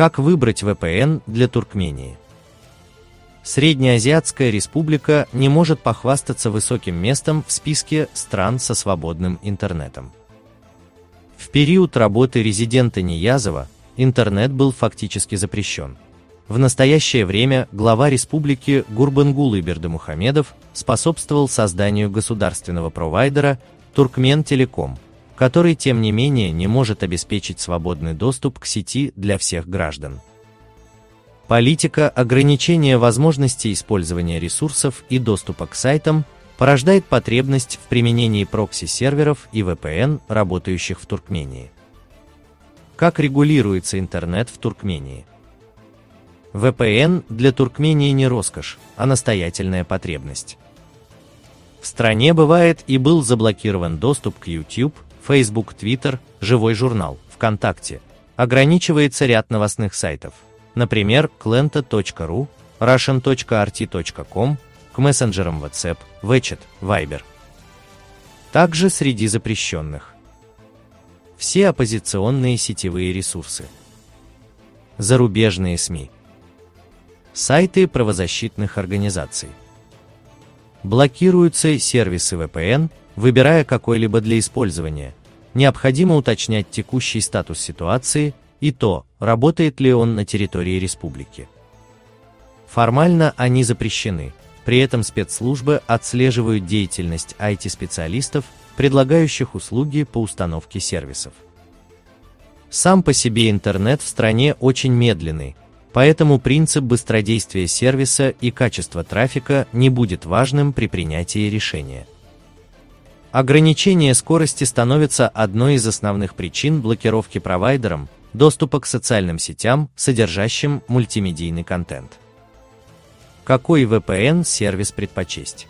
Как выбрать VPN для Туркмении? Среднеазиатская республика не может похвастаться высоким местом в списке стран со свободным интернетом. В период работы резидента Ниязова интернет был фактически запрещен. В настоящее время глава республики Гурбангулы Бердымухамедов способствовал созданию государственного провайдера Туркмен Телеком, который тем не менее не может обеспечить свободный доступ к сети для всех граждан. Политика ограничения возможностей использования ресурсов и доступа к сайтам порождает потребность в применении прокси-серверов и VPN, работающих в Туркмении. Как регулируется интернет в Туркмении? VPN для Туркмении не роскошь, а настоятельная потребность. В стране бывает и был заблокирован доступ к YouTube, Facebook, Twitter, Живой журнал, ВКонтакте. Ограничивается ряд новостных сайтов – например, klenta.ru, russian.rt.com, к мессенджерам WhatsApp, WeChat, Viber. Также среди запрещенных. Все оппозиционные сетевые ресурсы. Зарубежные СМИ. Сайты правозащитных организаций. Блокируются сервисы VPN, выбирая какой-либо для использования. Необходимо уточнять текущий статус ситуации и то, работает ли он на территории республики. Формально они запрещены, при этом спецслужбы отслеживают деятельность IT-специалистов, предлагающих услуги по установке сервисов. Сам по себе интернет в стране очень медленный, поэтому принцип быстродействия сервиса и качество трафика не будет важным при принятии решения. Ограничение скорости становится одной из основных причин блокировки провайдером, доступа к социальным сетям, содержащим мультимедийный контент. Какой VPN-сервис предпочесть?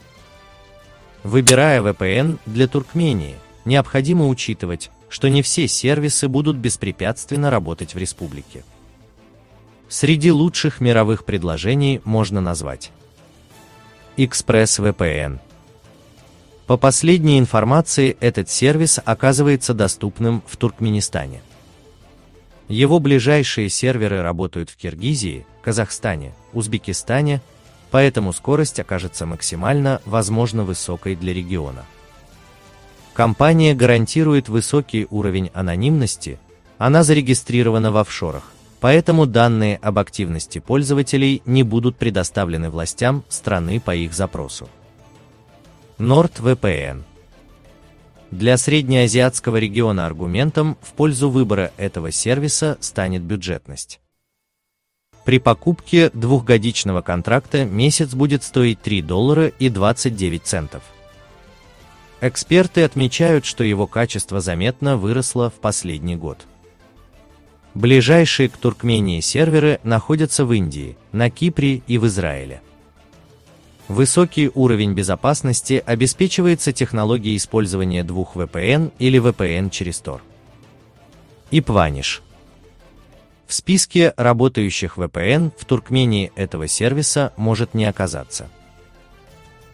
Выбирая VPN для Туркмении, необходимо учитывать, что не все сервисы будут беспрепятственно работать в республике. Среди лучших мировых предложений можно назвать ExpressVPN. По последней информации, этот сервис оказывается доступным в Туркменистане. Его ближайшие серверы работают в Киргизии, Казахстане, Узбекистане, поэтому скорость окажется максимально возможно высокой для региона. Компания гарантирует высокий уровень анонимности, она зарегистрирована в офшорах, поэтому данные об активности пользователей не будут предоставлены властям страны по их запросу. NordVPN для среднеазиатского региона аргументом в пользу выбора этого сервиса станет бюджетность. При покупке двухгодичного контракта месяц будет стоить 3 доллара и 29 центов. Эксперты отмечают, что его качество заметно выросло в последний год. Ближайшие к Туркмении серверы находятся в Индии, на Кипре и в Израиле. Высокий уровень безопасности обеспечивается технологией использования двух VPN или VPN через Tor. IPVanish. В списке работающих VPN в Туркмении этого сервиса может не оказаться.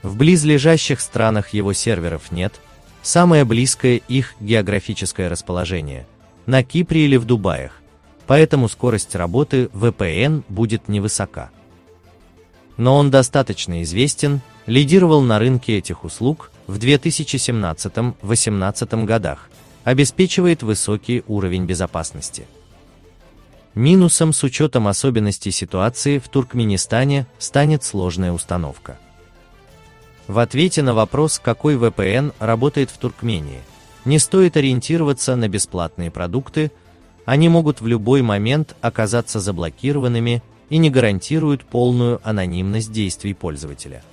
В близлежащих странах его серверов нет, самое близкое их географическое расположение – на Кипре или в Дубаях, поэтому скорость работы VPN будет невысока но он достаточно известен, лидировал на рынке этих услуг в 2017-18 годах, обеспечивает высокий уровень безопасности. Минусом с учетом особенностей ситуации в Туркменистане станет сложная установка. В ответе на вопрос, какой VPN работает в Туркмении, не стоит ориентироваться на бесплатные продукты, они могут в любой момент оказаться заблокированными и не гарантируют полную анонимность действий пользователя.